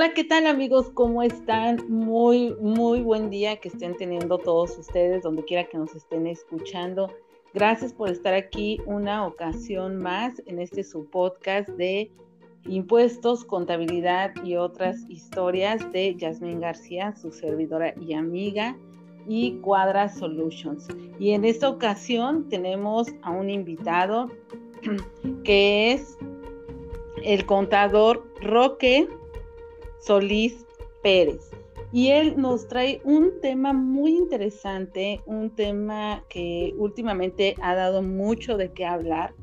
Hola, ¿qué tal amigos? ¿Cómo están? Muy, muy buen día que estén teniendo todos ustedes, donde quiera que nos estén escuchando. Gracias por estar aquí una ocasión más en este su podcast de impuestos, contabilidad y otras historias de Yasmín García, su servidora y amiga, y Cuadra Solutions. Y en esta ocasión tenemos a un invitado que es el contador Roque Solís Pérez. Y él nos trae un tema muy interesante, un tema que últimamente ha dado mucho de qué hablar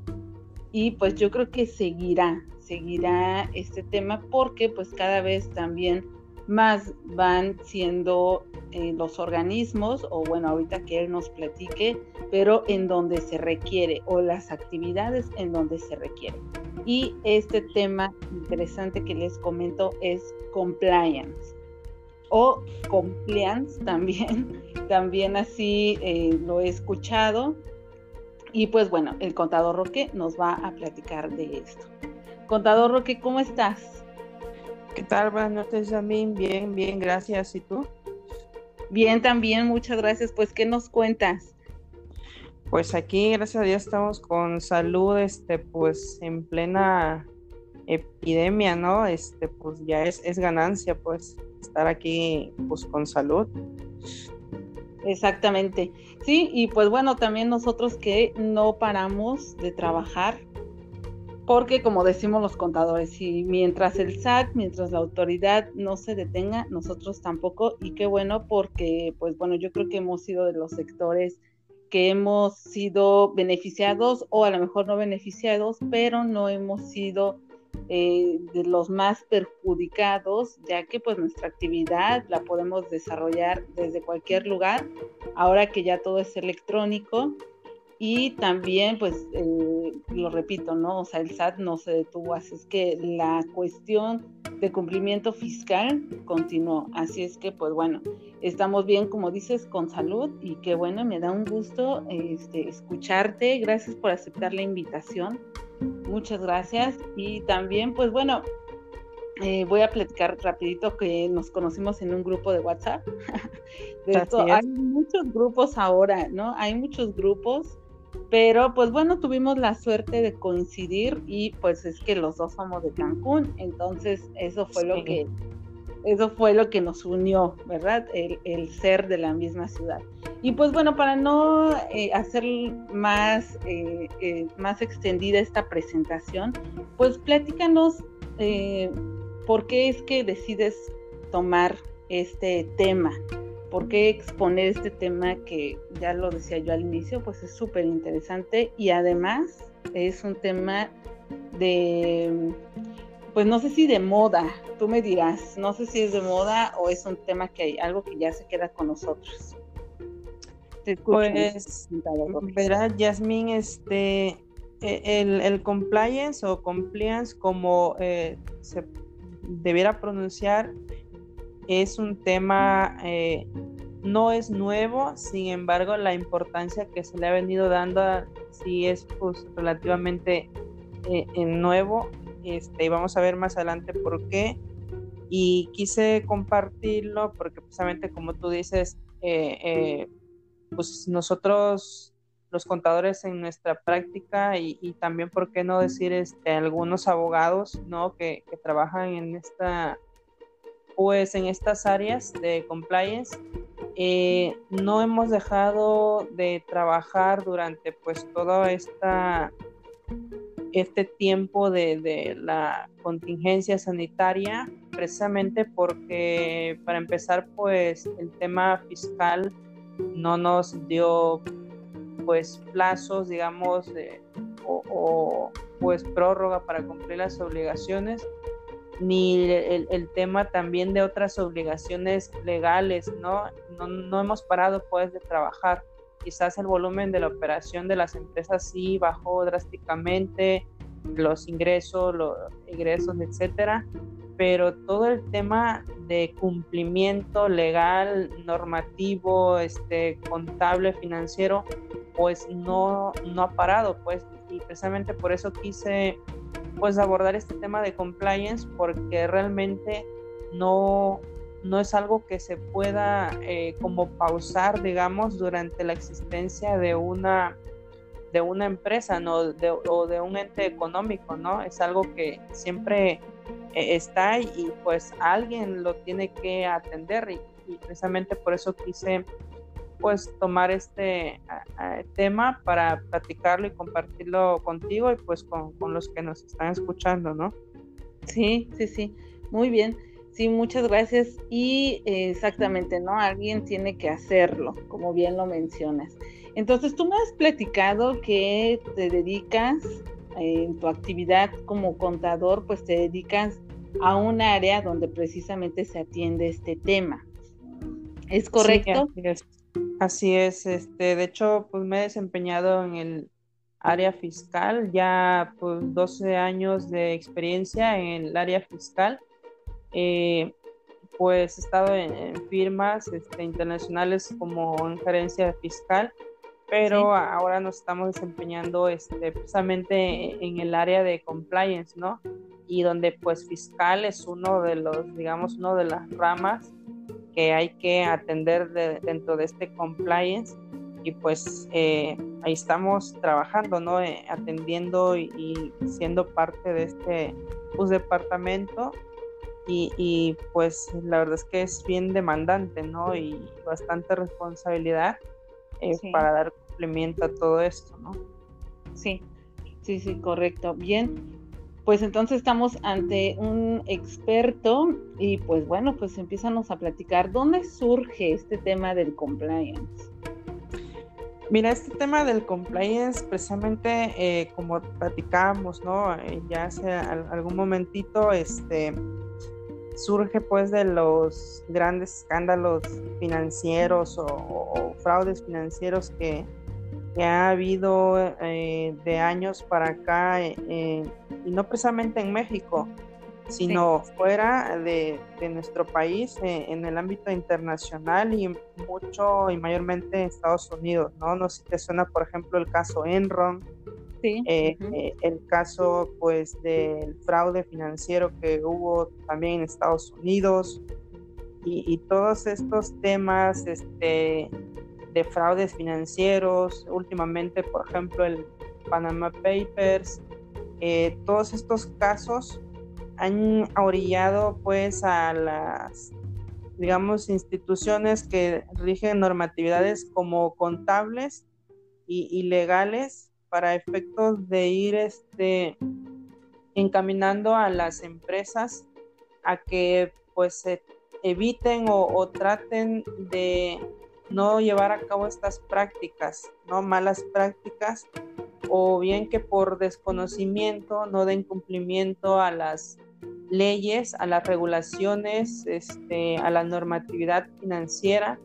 y pues yo creo que seguirá, seguirá este tema porque pues cada vez también más van siendo eh, los organismos, o bueno, ahorita que él nos platique, pero en donde se requiere, o las actividades en donde se requiere. Y este tema interesante que les comento es compliance o compliance también, también así eh, lo he escuchado. Y pues bueno, el contador Roque nos va a platicar de esto. Contador Roque, ¿cómo estás? ¿Qué tal? Buenas noches, Jamín. Bien, bien, gracias. ¿Y tú? Bien, también, muchas gracias. Pues, ¿qué nos cuentas? Pues aquí, gracias a Dios, estamos con salud, este, pues en plena epidemia, ¿no? Este, pues ya es, es ganancia, pues, estar aquí, pues, con salud. Exactamente. Sí, y pues bueno, también nosotros que no paramos de trabajar, porque como decimos los contadores, y mientras el SAT, mientras la autoridad no se detenga, nosotros tampoco, y qué bueno, porque pues bueno, yo creo que hemos sido de los sectores que hemos sido beneficiados o a lo mejor no beneficiados, pero no hemos sido eh, de los más perjudicados, ya que pues nuestra actividad la podemos desarrollar desde cualquier lugar, ahora que ya todo es electrónico y también pues eh, lo repito, ¿no? O sea, el SAT no se detuvo, así es que la cuestión de cumplimiento fiscal continuó, así es que pues bueno, estamos bien, como dices, con salud y qué bueno, me da un gusto este, escucharte, gracias por aceptar la invitación Muchas gracias. Y también, pues bueno, eh, voy a platicar rapidito que nos conocimos en un grupo de WhatsApp. hay muchos grupos ahora, ¿no? Hay muchos grupos, pero pues bueno, tuvimos la suerte de coincidir y pues es que los dos somos de Cancún, entonces eso fue lo que eso fue lo que nos unió, ¿verdad? El, ser de la misma ciudad. Y pues bueno, para no eh, hacer más, eh, eh, más extendida esta presentación, pues platícanos por qué es que decides tomar este tema, por qué exponer este tema que ya lo decía yo al inicio, pues es súper interesante y además es un tema de pues no sé si de moda, tú me dirás, no sé si es de moda o es un tema que hay algo que ya se queda con nosotros. pues, verá, Yasmín, este, e, el, compliance o compliance, como eh, se debiera pronunciar, es un tema, eh, no es nuevo, sin embargo, la importancia que se le ha venido dando sí es pues, relativamente eh, nuevo este, y vamos a ver más adelante por qué. Y quise compartirlo porque precisamente como tú dices, eh, pues nosotros los contadores en nuestra práctica y, también, ¿por qué no decir este, algunos abogados ¿no? que, trabajan en esta pues en estas áreas de compliance eh, no hemos dejado de trabajar durante pues toda esta este tiempo de, la contingencia sanitaria, precisamente porque para empezar, pues el tema fiscal no nos dio pues plazos, digamos, o, pues prórroga para cumplir las obligaciones, ni el, tema también de otras obligaciones legales, ¿no? ¿no? No hemos parado pues de trabajar quizás el volumen de la operación de las empresas sí bajó drásticamente, los ingresos, los ingresos, etcétera, pero todo el tema de cumplimiento legal, normativo, este, contable, financiero, pues no, no ha parado, pues, y precisamente por eso quise pues abordar este tema de compliance porque realmente no, no es algo que se pueda eh, como pausar, digamos, durante la existencia de una de una empresa ¿no? o de un ente económico, ¿no? Es algo que siempre eh, está y pues alguien lo tiene que atender y, precisamente por eso quise pues tomar este tema para platicarlo y compartirlo contigo y pues con, con los que nos están escuchando, ¿no? Sí, sí, sí, muy bien. Sí, muchas gracias. Y eh, exactamente, ¿no? Alguien tiene que hacerlo, como bien lo mencionas. Entonces, tú me has platicado que te dedicas eh, en tu actividad como contador, pues te dedicas a un área donde precisamente se atiende este tema. ¿Es correcto? Sí, es. Así es. Este, de hecho, pues me he desempeñado en el área fiscal, ya pues 12 años de experiencia en el área fiscal eh, pues he estado en, firmas este, internacionales como en gerencia fiscal, pero ahora nos estamos desempeñando este, precisamente en el área de compliance, ¿no? Y donde pues fiscal es uno de los, digamos, uno de las ramas que hay que atender dentro de este compliance y pues eh, ahí estamos trabajando, ¿no? Eh, atendiendo y, y, siendo parte de este pues, departamento y, pues la verdad es que es bien demandante, ¿no? Y bastante responsabilidad eh, para dar cumplimiento a todo esto, ¿no? Sí, sí, sí, correcto. Bien, pues entonces estamos ante un experto y pues bueno, pues empiézanos a platicar, ¿dónde surge este tema del compliance? Mira, este tema del compliance, precisamente eh, como platicábamos, ¿no? Eh, ya hace algún momentito, este, surge pues de los grandes escándalos financieros o, fraudes financieros que, ha habido eh, de años para acá, eh, y no precisamente en México, sino fuera de, nuestro país, eh, en el ámbito internacional y mucho y mayormente en Estados Unidos, ¿no? No sé si te suena, por ejemplo, el caso Enron, eh, eh, el caso pues del fraude financiero que hubo también en Estados Unidos y, todos estos temas este, de fraudes financieros, últimamente por ejemplo el Panama Papers, eh, todos estos casos han orillado pues a las digamos instituciones que rigen normatividades como contables y legales para efectos de ir este, encaminando a las empresas a que pues eviten o, traten de no llevar a cabo estas prácticas, no malas prácticas, o bien que por desconocimiento no den cumplimiento a las leyes, a las regulaciones, este, a la normatividad financiera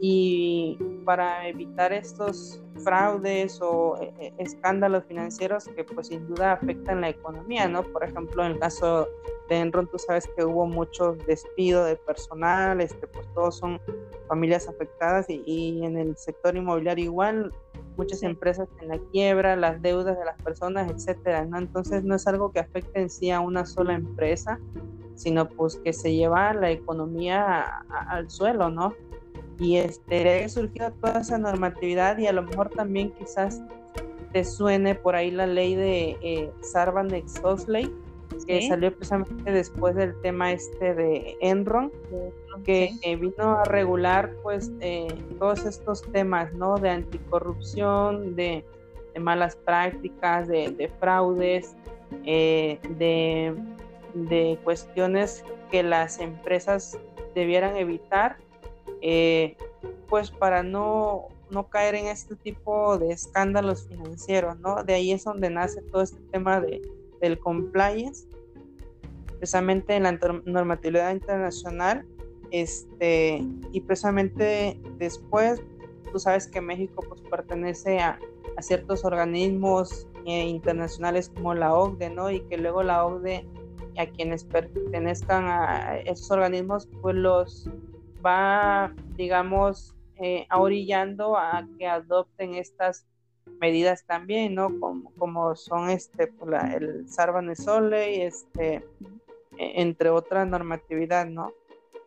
y para evitar estos fraudes o eh, eh, escándalos financieros que pues sin duda afectan la economía, ¿no? Por ejemplo, en el caso de Enron, tú sabes que hubo mucho despido de personal, este, pues todos son familias afectadas y, en el sector inmobiliario igual, muchas empresas en la quiebra, las deudas de las personas, etcétera, ¿no? Entonces no es algo que afecte en sí a una sola empresa, sino pues que se lleva la economía al suelo, ¿no? Y este, ha surgido toda esa normatividad y a lo mejor también quizás te suene por ahí la ley de eh, Sarbanes-Oxley, que salió precisamente después del tema este de Enron, que vino a regular pues eh, todos estos temas, ¿no? De anticorrupción, de, malas prácticas, de, fraudes, eh, de, de cuestiones que las empresas debieran evitar eh, pues para no, no caer en este tipo de escándalos financieros, ¿no? De ahí es donde nace todo este tema de, del compliance, precisamente en la normatividad internacional, este, y precisamente después, tú sabes que México pues pertenece a, ciertos organismos eh, internacionales como la OCDE, ¿no? Y que luego la OCDE a quienes pertenezcan a esos organismos, pues los va, digamos, eh, orillando a que adopten estas medidas también, ¿no? Como, como son este, pues, el Sarbanes-Oxley, este, e, entre otras normatividad, ¿no?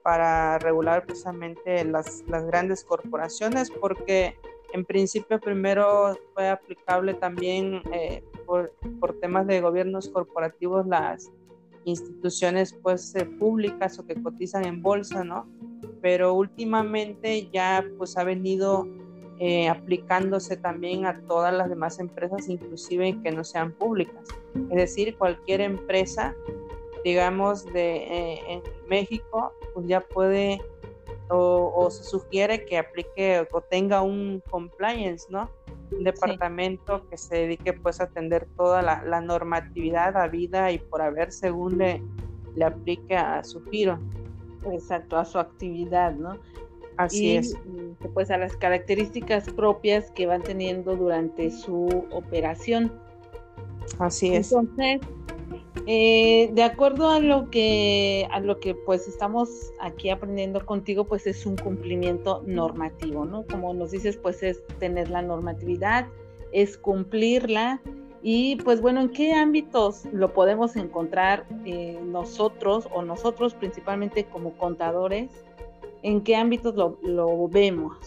Para regular precisamente las, las grandes corporaciones, porque en principio primero fue aplicable también eh, por, por, temas de gobiernos corporativos las instituciones pues eh, públicas o que cotizan en bolsa, ¿no? Pero últimamente ya pues ha venido eh, aplicándose también a todas las demás empresas, inclusive que no sean públicas. Es decir, cualquier empresa, digamos, de en México, pues ya puede o, se sugiere que aplique o tenga un compliance, ¿no? Un departamento que se dedique pues a atender toda la, la, normatividad a vida y por haber según le, le aplique a su giro. Exacto, a su actividad, ¿no? Así es. Pues a las características propias que van teniendo durante su operación. Así es. Entonces, eh, de acuerdo a lo que a lo que pues estamos aquí aprendiendo contigo, pues es un cumplimiento normativo, ¿no? Como nos dices, pues es tener la normatividad, es cumplirla y pues bueno, ¿en qué ámbitos lo podemos encontrar eh, nosotros o nosotros principalmente como contadores? ¿En qué ámbitos lo, lo vemos?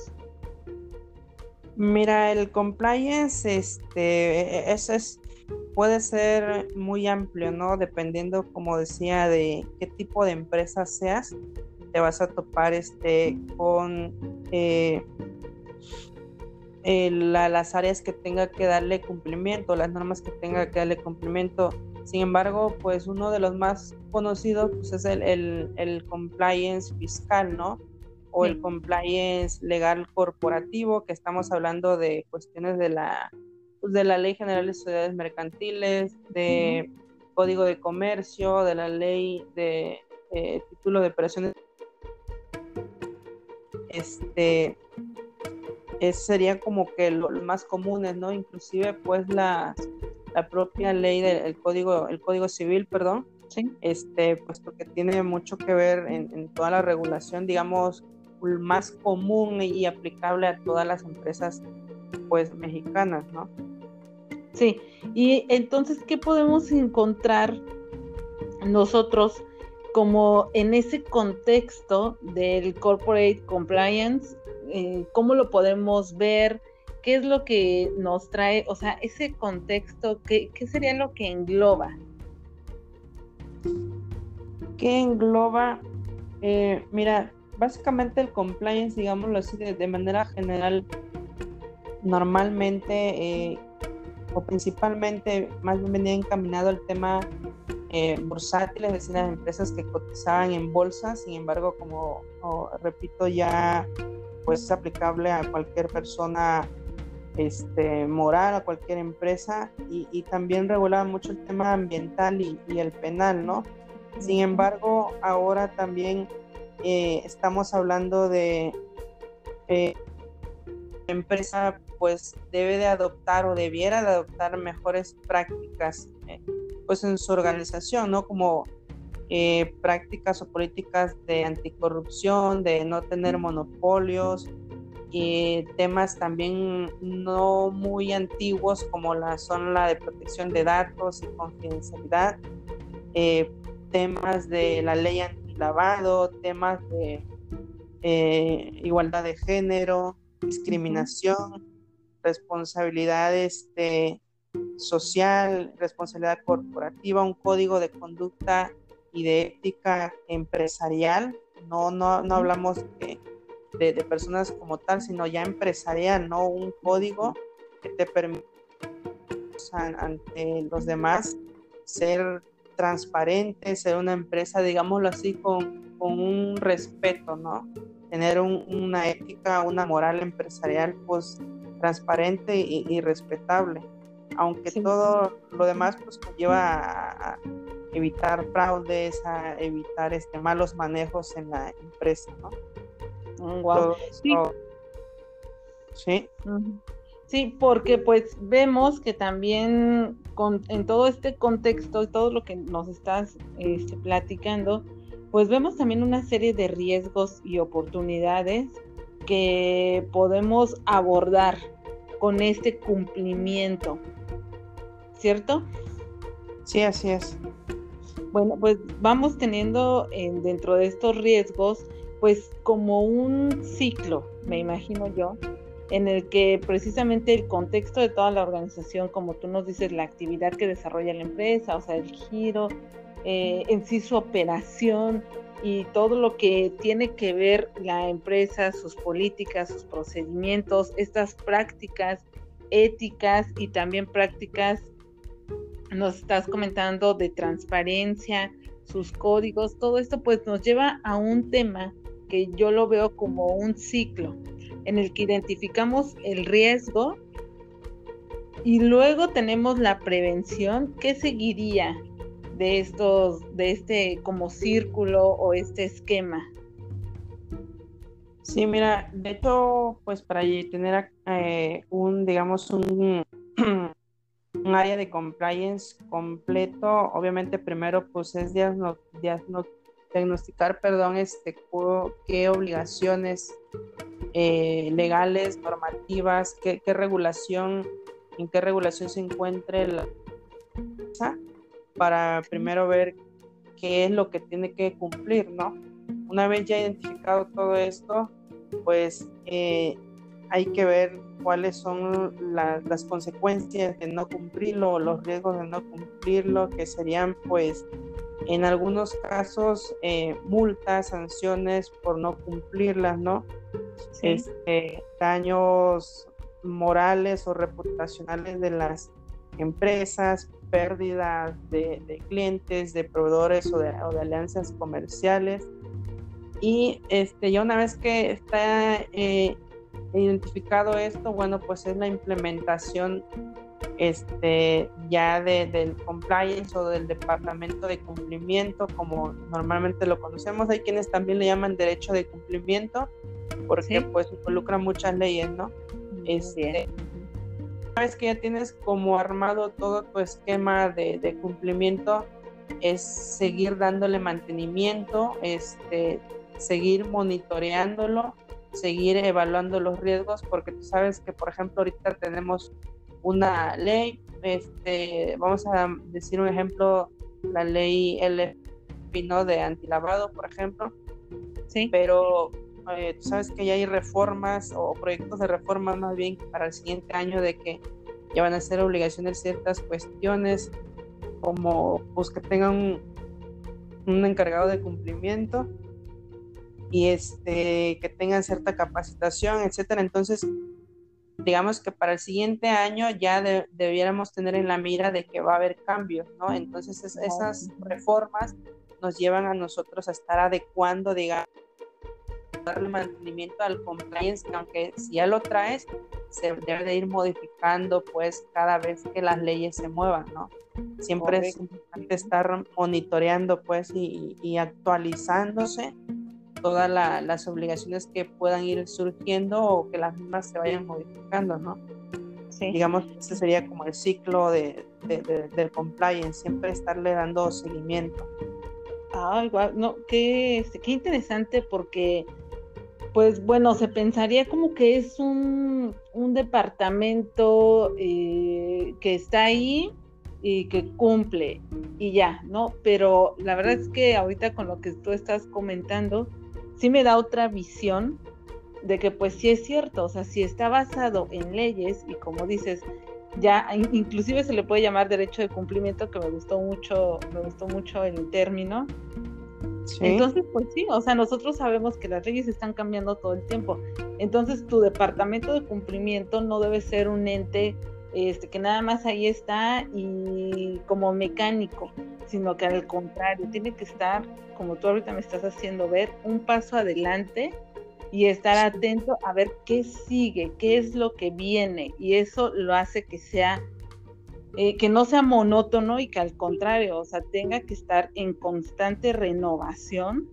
Mira, el compliance, este, es, es puede ser muy amplio, ¿no? Dependiendo, como decía, de qué tipo de empresa seas, te vas a topar este, con eh, las áreas que tenga que darle cumplimiento, las normas que tenga que darle cumplimiento. Sin embargo, pues uno de los más conocidos pues, es el, el, compliance fiscal, ¿no? O el compliance legal corporativo, que estamos hablando de cuestiones de la pues, de la Ley General de Sociedades Mercantiles, de Código de Comercio, de la Ley de eh, Título de Operaciones. Este, es, sería como que los más comunes, ¿no? Inclusive, pues, la, la propia ley del código, el código civil, perdón, ¿Sí? este, pues porque tiene mucho que ver en, en toda la regulación, digamos, más común y aplicable a todas las empresas pues mexicanas, ¿no? Sí, y entonces, ¿qué podemos encontrar nosotros como en ese contexto del corporate compliance? Eh, ¿Cómo lo podemos ver? ¿Qué es lo que nos trae? O sea, ese contexto, ¿qué, sería lo que engloba? ¿Qué engloba? Eh, mira, básicamente el compliance, digámoslo así, de, manera general, normalmente eh, o principalmente más bien venía encaminado al tema eh, bursátil, es decir, las empresas que cotizaban en bolsa, sin embargo, como repito, ya pues es aplicable a cualquier persona este, moral, a cualquier empresa, y, también regulaba mucho el tema ambiental y, el penal, ¿no? Sin embargo, ahora también eh, estamos hablando de eh, empresa pues debe de adoptar o debiera de adoptar mejores prácticas eh, pues en su organización, ¿no? Como eh, prácticas o políticas de anticorrupción, de no tener monopolios, y temas también no muy antiguos como la la de protección de datos y confidencialidad, eh, temas de la ley antilavado, temas de igualdad de género, discriminación, responsabilidad este, social, responsabilidad corporativa, un código de conducta y de ética empresarial. No, no, no hablamos de, de, personas como tal, sino ya empresarial, no un código que te permita ante los demás ser transparente, ser una empresa, digámoslo así, con, con un respeto, ¿no? Tener una ética, una moral empresarial, pues transparente y, respetable, aunque todo lo demás pues lleva a, evitar fraudes, a evitar este malos manejos en la empresa, ¿no? Mm, sí. sí. porque pues vemos que también con, en todo este contexto y todo lo que nos estás este, platicando, pues vemos también una serie de riesgos y oportunidades que podemos abordar con este cumplimiento, ¿cierto? Sí, así es. Bueno, pues vamos teniendo dentro de estos riesgos, pues como un ciclo, me imagino yo, en el que precisamente el contexto de toda la organización, como tú nos dices, la actividad que desarrolla la empresa, o sea, el giro, eh, en sí su operación y todo lo que tiene que ver la empresa, sus políticas, sus procedimientos, estas prácticas éticas y también prácticas, nos estás comentando de transparencia, sus códigos, todo esto pues nos lleva a un tema que yo lo veo como un ciclo en el que identificamos el riesgo y luego tenemos la prevención. ¿Qué seguiría de estos, de este como círculo o este esquema? Sí, mira, de hecho, pues para tener eh, un, digamos, un, un, área de compliance completo, obviamente primero pues es diagnosticar, perdón, este, qué obligaciones eh, legales, normativas, qué, regulación, en qué regulación se encuentre la para primero ver qué es lo que tiene que cumplir, ¿no? Una vez ya identificado todo esto, pues eh, hay que ver cuáles son las consecuencias de no cumplirlo, los riesgos de no cumplirlo, que serían pues en algunos casos eh, multas, sanciones por no cumplirlas, ¿no? Este, daños morales o reputacionales de las empresas, pérdidas de, clientes, de proveedores o de, alianzas comerciales. Y este, ya una vez que está eh, identificado esto, bueno, pues es la implementación este, ya del compliance o del departamento de cumplimiento, como normalmente lo conocemos. Hay quienes también le llaman derecho de cumplimiento, porque pues involucra muchas leyes, ¿no? Este, una vez que ya tienes como armado todo tu esquema de, cumplimiento, es seguir dándole mantenimiento, este, seguir monitoreándolo, seguir evaluando los riesgos, porque tú sabes que, por ejemplo, ahorita tenemos una ley, este, vamos a decir un ejemplo, la ley LFP, ¿no? De antilavado, por ejemplo. Sí. Pero eh, tú sabes que ya hay reformas o proyectos de reforma más bien para el siguiente año de que ya van a ser obligaciones ciertas cuestiones como pues que tengan un, un encargado de cumplimiento y este que tengan cierta capacitación, etcétera. Entonces, digamos que para el siguiente año ya debiéramos tener en la mira de que va a haber cambios, ¿no? Entonces esas reformas nos llevan a nosotros a estar adecuando, digamos, darle mantenimiento al compliance, que aunque si ya lo traes, se debe de ir modificando pues cada vez que las leyes se muevan, ¿no? Siempre es importante estar monitoreando pues y, actualizándose todas las obligaciones que puedan ir surgiendo o que las mismas se vayan modificando, ¿no? Sí. Digamos, ese sería como el ciclo de, del compliance, siempre estarle dando seguimiento. Ah, igual, no, qué, este, qué interesante porque pues bueno, se pensaría como que es un, departamento eh, que está ahí y que cumple y ya, ¿no? Pero la verdad es que ahorita con lo que tú estás comentando, sí me da otra visión de que pues sí es cierto, o sea, si está basado en leyes y como dices, ya inclusive se le puede llamar derecho de cumplimiento, que me gustó mucho, me gustó mucho el término, entonces, pues sí, o sea, nosotros sabemos que las leyes están cambiando todo el tiempo. Entonces, tu departamento de cumplimiento no debe ser un ente este, que nada más ahí está y como mecánico, sino que al contrario, tiene que estar, como tú ahorita me estás haciendo ver, un paso adelante y estar atento a ver qué sigue, qué es lo que viene. Y eso lo hace que sea eh, que no sea monótono y que al contrario, o sea, tenga que estar en constante renovación,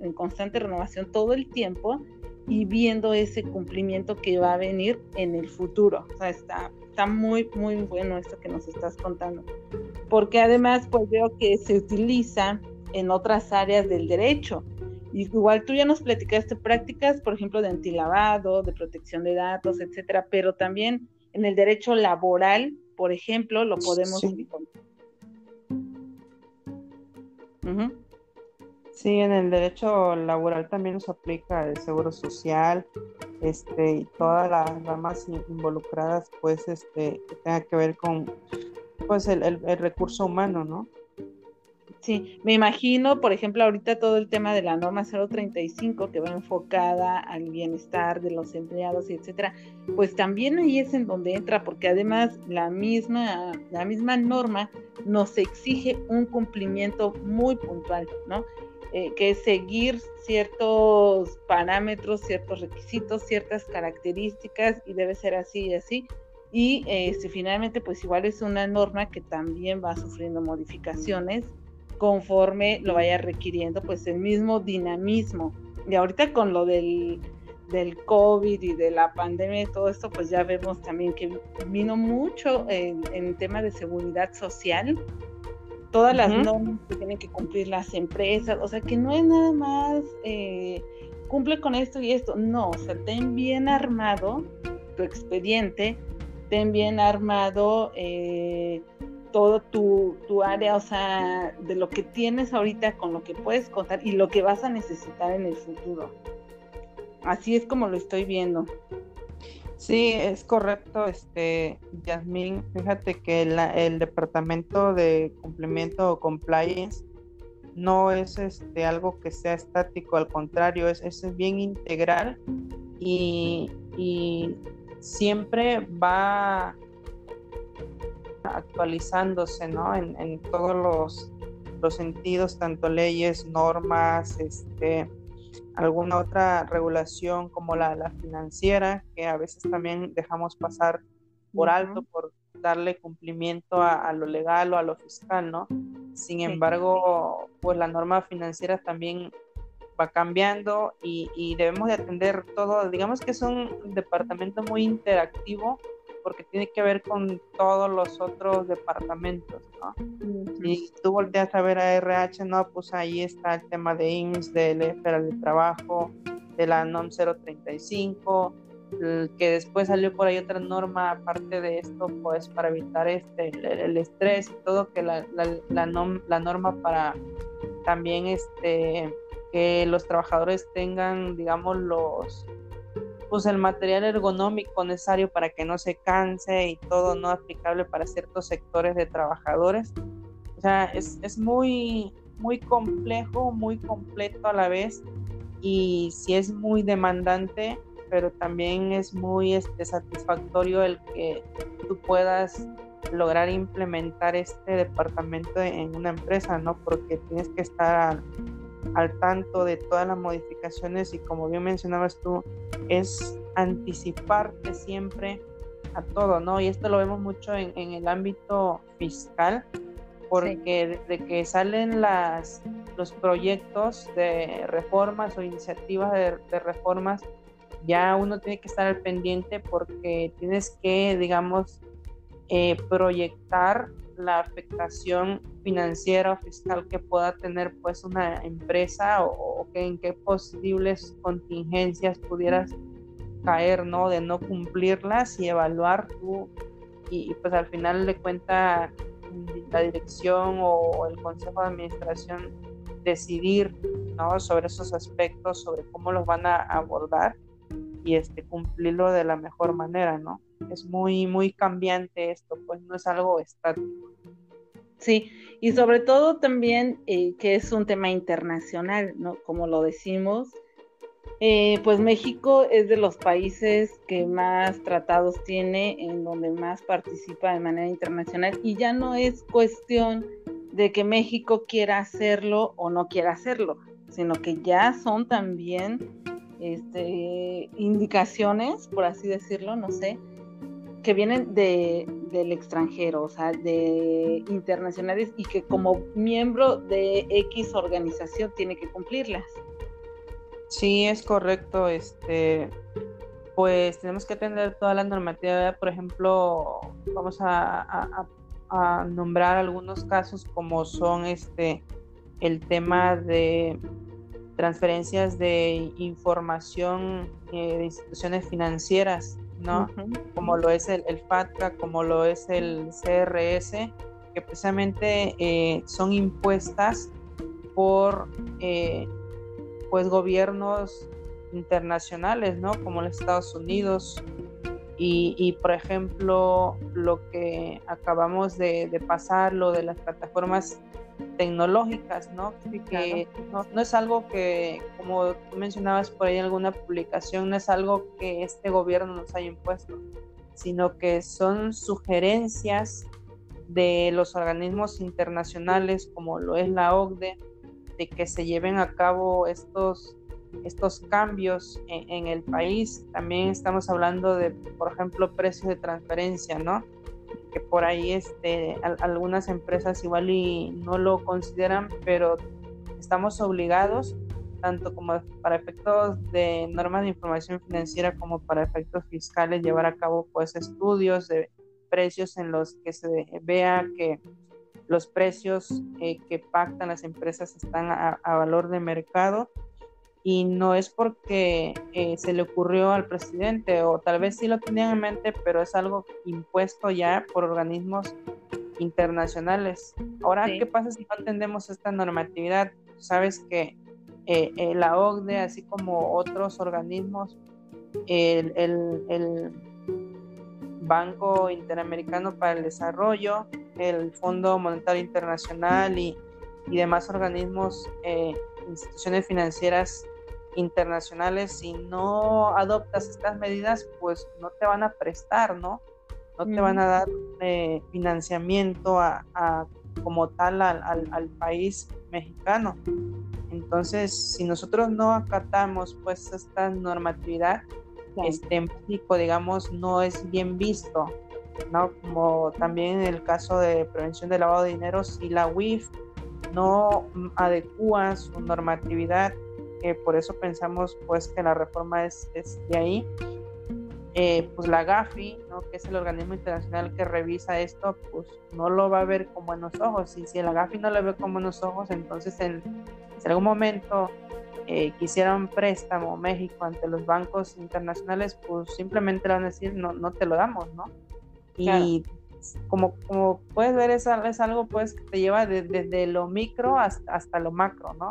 en constante renovación todo el tiempo y viendo ese cumplimiento que va a venir en el futuro. O sea, está, está muy, muy bueno esto que nos estás contando. Porque además, pues veo que se utiliza en otras áreas del derecho. Igual tú ya nos platicaste prácticas, por ejemplo, de antilavado, de protección de datos, etcétera, pero también en el derecho laboral por ejemplo, lo podemos Sí, en el derecho laboral también nos aplica el seguro social, este, y todas las ramas involucradas, pues, este, que tenga que ver con, pues, el, el recurso humano, ¿no? Sí, me imagino, por ejemplo, ahorita todo el tema de la norma 035 que va enfocada al bienestar de los empleados etcétera, pues también ahí es en donde entra, porque además la misma, la misma norma nos exige un cumplimiento muy puntual, ¿no? Eh, que es seguir ciertos parámetros, ciertos requisitos, ciertas características y debe ser así y así. Y este, finalmente, pues igual es una norma que también va sufriendo modificaciones conforme lo vaya requiriendo pues el mismo dinamismo. Y ahorita con lo del, del COVID y de la pandemia y todo esto, pues ya vemos también que vino mucho en, en tema de seguridad social, todas las normas que tienen que cumplir las empresas, o sea que no es nada más eh, cumple con esto y esto, no, o sea, ten bien armado tu expediente, ten bien armado eh, todo tu, tu, área, o sea, de lo que tienes ahorita con lo que puedes contar y lo que vas a necesitar en el futuro. Así es como lo estoy viendo. Sí, es correcto, este, Yasmín. Fíjate que el departamento de cumplimiento o compliance no es este, algo que sea estático, al contrario, es, es bien integral y, y siempre va actualizándose, ¿no? En, en todos los, los, sentidos, tanto leyes, normas, este, alguna otra regulación como la, la financiera, que a veces también dejamos pasar por alto por darle cumplimiento a, lo legal o a lo fiscal, ¿no? Sin embargo, pues la norma financiera también va cambiando y, y, debemos de atender todo, digamos que es un departamento muy interactivo porque tiene que ver con todos los otros departamentos, ¿no? Si tú volteas a ver a RH, no, pues ahí está el tema de IMSS, del Federal de Trabajo, de la NOM 035, que después salió por ahí otra norma aparte de esto, pues para evitar este el, estrés y todo, que la, la, la, la norma para también este que los trabajadores tengan, digamos, los pues el material ergonómico necesario para que no se canse y todo no aplicable para ciertos sectores de trabajadores. O sea, es, es muy, muy complejo, muy completo a la vez y sí es muy demandante, pero también es muy este, satisfactorio el que tú puedas lograr implementar este departamento en una empresa, ¿no? Porque tienes que estar al tanto de todas las modificaciones y como bien mencionabas tú, es anticiparte siempre a todo, ¿no? Y esto lo vemos mucho en, el ámbito fiscal, porque desde que salen las, los proyectos de reformas o iniciativas de, de reformas, ya uno tiene que estar al pendiente porque tienes que, digamos, eh, proyectar la afectación financiera o fiscal que pueda tener pues una empresa o, en qué posibles contingencias pudieras caer, ¿no? De no cumplirlas y evaluar tú y, pues al final de cuenta la dirección o el consejo de administración decidir, ¿no? Sobre esos aspectos, sobre cómo los van a abordar y este cumplirlo de la mejor manera, ¿no? Es muy, muy cambiante esto, pues no es algo estático. Sí, y sobre todo también eh, que es un tema internacional, ¿no? Como lo decimos, eh, pues México es de los países que más tratados tiene, en donde más participa de manera internacional, y ya no es cuestión de que México quiera hacerlo o no quiera hacerlo, sino que ya son también este, indicaciones, por así decirlo, no sé, que vienen de, del extranjero, o sea, de internacionales y que como miembro de X organización tiene que cumplirlas. Sí, es correcto. Este, pues tenemos que atender toda la normativa. Por ejemplo, vamos a, nombrar algunos casos como son este el tema de transferencias de información eh, de instituciones financieras ¿no? Como lo es el, el, FATCA, como lo es el CRS, que precisamente eh, son impuestas por eh, pues gobiernos internacionales, ¿no? Como los Estados Unidos. Y, por ejemplo, lo que acabamos de, pasar, lo de las plataformas tecnológicas, ¿no? que no, no, es algo que, como tú mencionabas por ahí en alguna publicación, no es algo que este gobierno nos haya impuesto, sino que son sugerencias de los organismos internacionales como lo es la OCDE, de que se lleven a cabo estos, estos cambios en, el país. También estamos hablando de, por ejemplo, precios de transferencia, ¿no? Que por ahí este, algunas empresas igual y no lo consideran, pero estamos obligados, tanto como para efectos de normas de información financiera como para efectos fiscales, llevar a cabo pues estudios de precios en los que se vea que los precios eh, que pactan las empresas están a, valor de mercado y no es porque eh, se le ocurrió al presidente o tal vez sí lo tenían en mente, pero es algo impuesto ya por organismos internacionales. Ahora, ¿qué pasa si no atendemos esta normatividad? Sabes que eh, la OCDE, así como otros organismos, el, el Banco Interamericano para el Desarrollo, el Fondo Monetario Internacional y, demás organismos, eh, instituciones financieras internacionales, si no adoptas estas medidas, pues no te van a prestar, ¿no? No te van a dar eh, financiamiento a, como tal al, país mexicano. Entonces, si nosotros no acatamos pues esta normatividad, este, en México, digamos, no es bien visto, ¿no? Como también en el caso de prevención de lavado de dinero, si la UIF no adecua su normatividad, que por eso pensamos pues que la reforma es, de ahí, eh, pues la GAFI, ¿no? que es el organismo internacional que revisa esto, pues no lo va a ver con buenos ojos. Y si la GAFI no lo ve con buenos ojos, entonces en, en algún momento eh, quisiera un préstamo México ante los bancos internacionales, pues simplemente le van a decir, no, no te lo damos, ¿no? Y como, como puedes ver, es, es algo pues que te lleva desde lo micro hasta, hasta, lo macro, ¿no?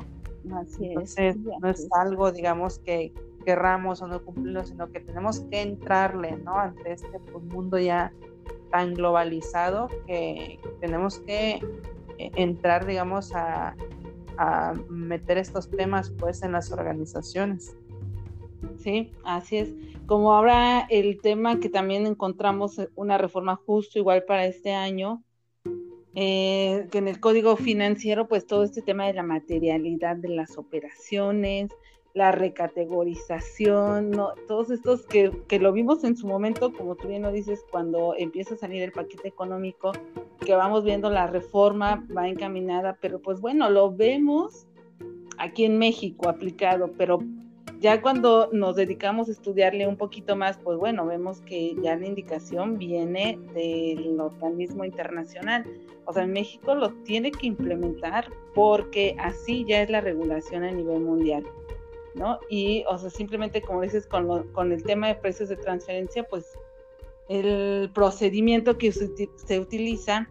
Así Entonces, no es algo, digamos, que querramos o no cumplirlo, sino que tenemos que entrarle, ¿no? Ante este pues, mundo ya tan globalizado que tenemos que eh, entrar, digamos, a, a meter estos temas pues en las organizaciones. Sí, así es. Como ahora el tema que también encontramos una reforma justo igual para este año, eh, que en el código financiero pues todo este tema de la materialidad de las operaciones, la recategorización, ¿no? todos estos que, que, lo vimos en su momento, como tú bien lo dices, cuando empieza a salir el paquete económico, que vamos viendo la reforma va encaminada, pero pues bueno, lo vemos aquí en México aplicado, pero ya cuando nos dedicamos a estudiarle un poquito más, pues bueno, vemos que ya la indicación viene del organismo internacional. O sea, México lo tiene que implementar porque así ya es la regulación a nivel mundial. ¿no? Y, o sea, simplemente como dices, con, con el tema de precios de transferencia, pues el procedimiento que se, se utiliza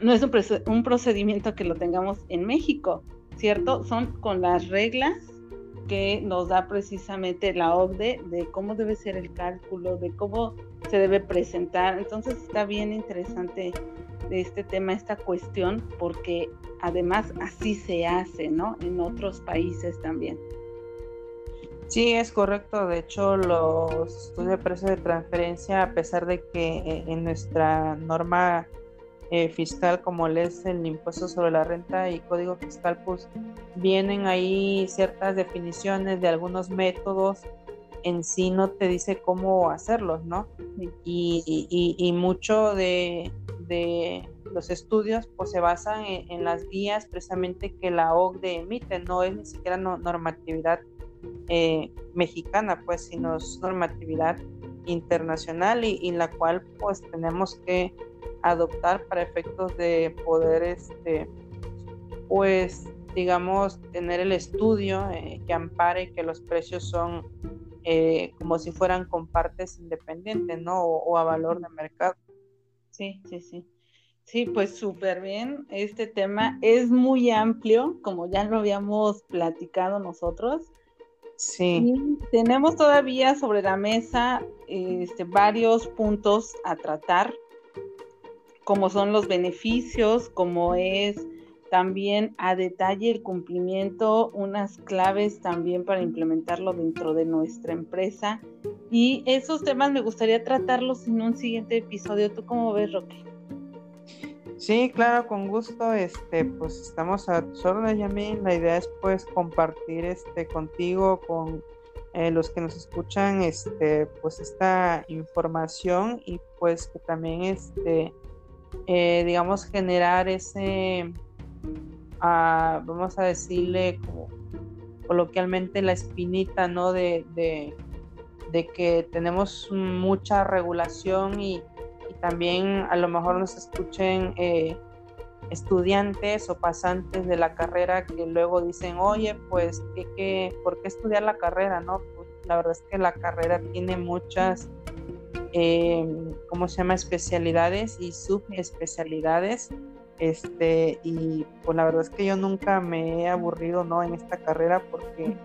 no es un, un, procedimiento que lo tengamos en México, ¿cierto? Son con las reglas que nos da precisamente la OCDE de cómo debe ser el cálculo, de cómo se debe presentar. Entonces está bien interesante este tema, esta cuestión, porque además así se hace, ¿no? En otros países también. Sí, es correcto. De hecho, los estudios de precios de transferencia, a pesar de que eh, en nuestra norma eh, fiscal, como es el impuesto sobre la renta y código fiscal, pues vienen ahí ciertas definiciones de algunos métodos. En sí no te dice cómo hacerlos, ¿no? Y, mucho de, los estudios pues se basan en, las guías precisamente que la OCDE emite, no es ni siquiera normatividad eh, mexicana, pues, sino es normatividad internacional y, la cual pues tenemos que adoptar para efectos de poder, este, pues, digamos, tener el estudio eh, que ampare que los precios son eh, como si fueran con partes independientes, ¿no? O, a valor de mercado. Sí, sí, sí. Sí, pues súper bien. Este tema es muy amplio, como ya lo habíamos platicado nosotros. Sí. tenemos todavía sobre la mesa este, varios puntos a tratar, como son los beneficios, como es también a detalle el cumplimiento, unas claves también para implementarlo dentro de nuestra empresa. Y esos temas me gustaría tratarlos en un siguiente episodio. ¿Tú cómo ves, Roque? Sí, claro, con gusto. Este, pues estamos a tus órdenes, Yamin. La idea es pues compartir este contigo, con eh, los que nos escuchan, este, pues esta información y pues que también este, eh, digamos, generar ese, ah, vamos a decirle como coloquialmente la espinita, ¿no? De, de, que tenemos mucha regulación y también a lo mejor nos escuchen eh, estudiantes o pasantes de la carrera que luego dicen, oye, pues, ¿qué, por qué estudiar la carrera? no pues, La verdad es que la carrera tiene muchas, eh, ¿cómo se llama?, especialidades y subespecialidades. Este, y pues la verdad es que yo nunca me he aburrido, ¿no? En esta carrera porque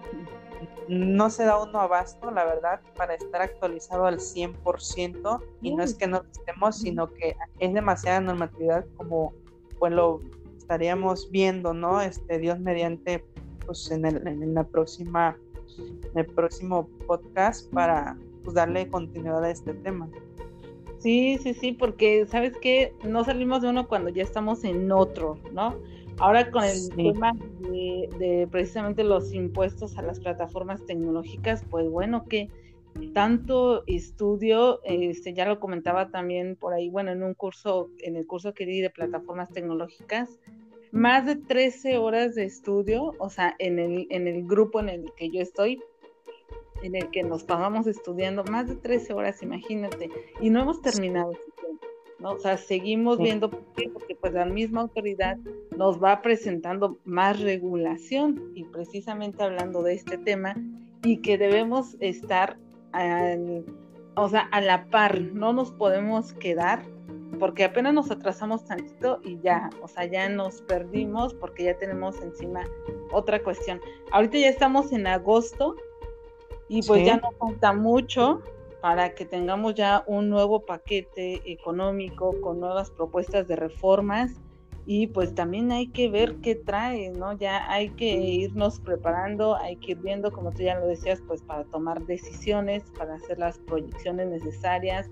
no se da uno abasto, la verdad, para estar actualizado al 100%, y no es que no estemos, sino que es demasiada normatividad como pues lo estaríamos viendo, ¿no? Este Dios mediante pues en el, en la próxima en el próximo podcast para pues, darle continuidad a este tema. Sí, sí, sí, porque sabes que no salimos de uno cuando ya estamos en otro, ¿no? Ahora con el tema de, precisamente los impuestos a las plataformas tecnológicas, pues bueno, que tanto estudio, este, ya lo comentaba también por ahí, bueno, en un curso, en el curso que di de plataformas tecnológicas, más de 13 horas de estudio, o sea, en el, en el grupo en el que yo estoy, en el que nos pasamos estudiando, más de 13 horas, imagínate, y no hemos terminado. ¿no? O sea, seguimos viendo por qué, porque pues la misma autoridad nos va presentando más regulación y precisamente hablando de este tema y que debemos estar o sea, a la par, no nos podemos quedar porque apenas nos atrasamos tantito y ya, o sea, ya nos perdimos porque ya tenemos encima otra cuestión. Ahorita ya estamos en agosto y pues ya no falta mucho para que tengamos ya un nuevo paquete económico con nuevas propuestas de reformas y pues también hay que ver qué trae, ¿no? Ya hay que irnos preparando, hay que ir viendo, como tú ya lo decías, pues para tomar decisiones, para hacer las proyecciones necesarias,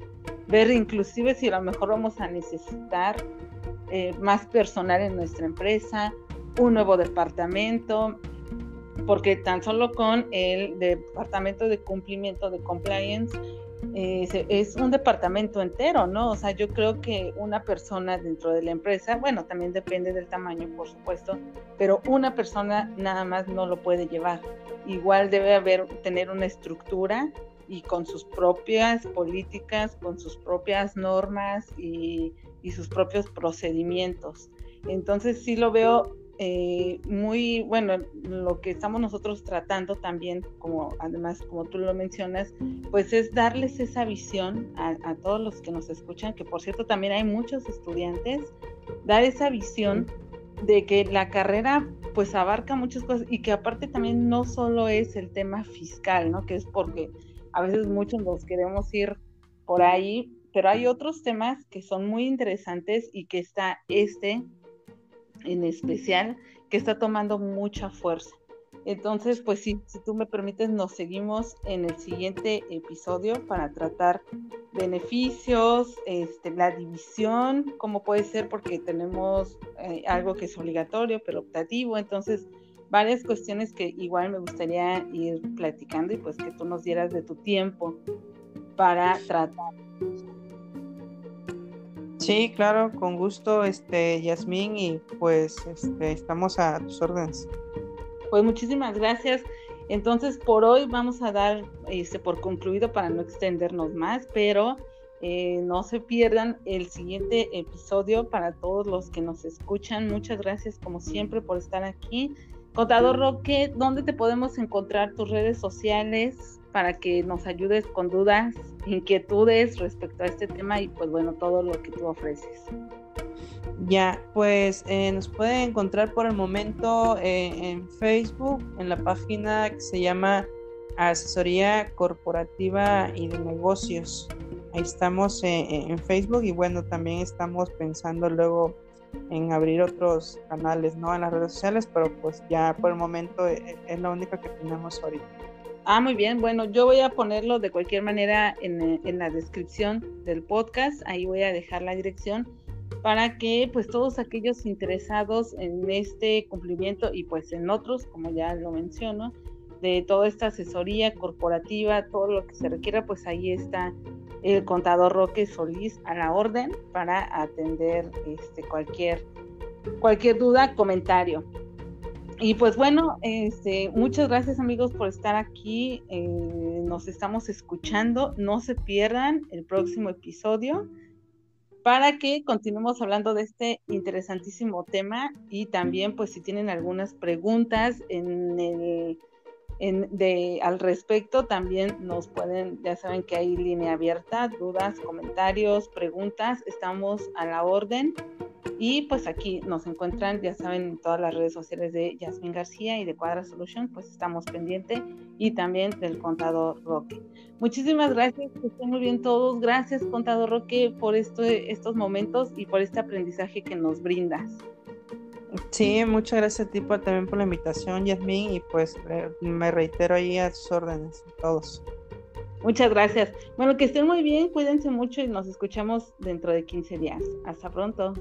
ver inclusive si a lo mejor vamos a necesitar eh, más personal en nuestra empresa, un nuevo departamento, porque tan solo con el departamento de cumplimiento de compliance eh, es un departamento entero, ¿no? O sea, yo creo que una persona dentro de la empresa, bueno, también depende del tamaño, por supuesto, pero una persona nada más no lo puede llevar. Igual debe haber, tener una estructura y con sus propias políticas, con sus propias normas y, y sus propios procedimientos. Entonces sí lo veo eh, muy bueno lo que estamos nosotros tratando también como además como tú lo mencionas pues es darles esa visión a, todos los que nos escuchan que por cierto también hay muchos estudiantes dar esa visión de que la carrera pues abarca muchas cosas y que aparte también no solo es el tema fiscal no que es porque a veces muchos nos queremos ir por ahí pero hay otros temas que son muy interesantes y que está este en especial que está tomando mucha fuerza. Entonces, pues sí, si tú me permites, nos seguimos en el siguiente episodio para tratar beneficios, este, la división, cómo puede ser, porque tenemos eh, algo que es obligatorio, pero optativo. Entonces, varias cuestiones que igual me gustaría ir platicando y pues que tú nos dieras de tu tiempo para tratar. Sí, claro, con gusto, este, Yasmín, y pues este, estamos a tus órdenes. Pues muchísimas gracias. Entonces, por hoy vamos a dar este, por concluido para no extendernos más, pero eh, no se pierdan el siguiente episodio para todos los que nos escuchan. Muchas gracias, como siempre, por estar aquí. Contador Roque, ¿dónde te podemos encontrar tus redes sociales? Para que nos ayudes con dudas, inquietudes respecto a este tema y pues bueno, todo lo que tú ofreces. Ya, pues eh, nos pueden encontrar por el momento eh, en Facebook, en la página que se llama Asesoría Corporativa y de Negocios. Ahí estamos en Facebook y bueno, también estamos pensando luego en abrir otros canales, ¿no? En las redes sociales, pero pues ya por el momento eh, es la única que tenemos ahorita. Ah, muy bien. Bueno, yo voy a ponerlo de cualquier manera en, en, la descripción del podcast. Ahí voy a dejar la dirección para que pues todos aquellos interesados en este cumplimiento y pues en otros, como ya lo menciono, de toda esta asesoría corporativa, todo lo que se requiera, pues ahí está el contador Roque Solís a la orden para atender este, cualquier, cualquier duda, comentario. Y pues bueno, este, muchas gracias amigos por estar aquí. Eh, nos estamos escuchando. No se pierdan el próximo episodio para que continuemos hablando de este interesantísimo tema y también pues si tienen algunas preguntas en el de, al respecto también nos pueden, ya saben que hay línea abierta, dudas, comentarios, preguntas, estamos a la orden. Y pues aquí nos encuentran, ya saben, en todas las redes sociales de Yasmin García y de Cuadra Solution, pues estamos pendientes y también del contador Roque. Muchísimas gracias, que estén muy bien todos. Gracias, contador Roque, por esto, estos momentos y por este aprendizaje que nos brindas. Sí, muchas gracias a ti también por la invitación, Yasmin, y pues eh, me reitero ahí a sus órdenes, todos. Muchas gracias. Bueno, que estén muy bien, cuídense mucho y nos escuchamos dentro de 15 días. Hasta pronto.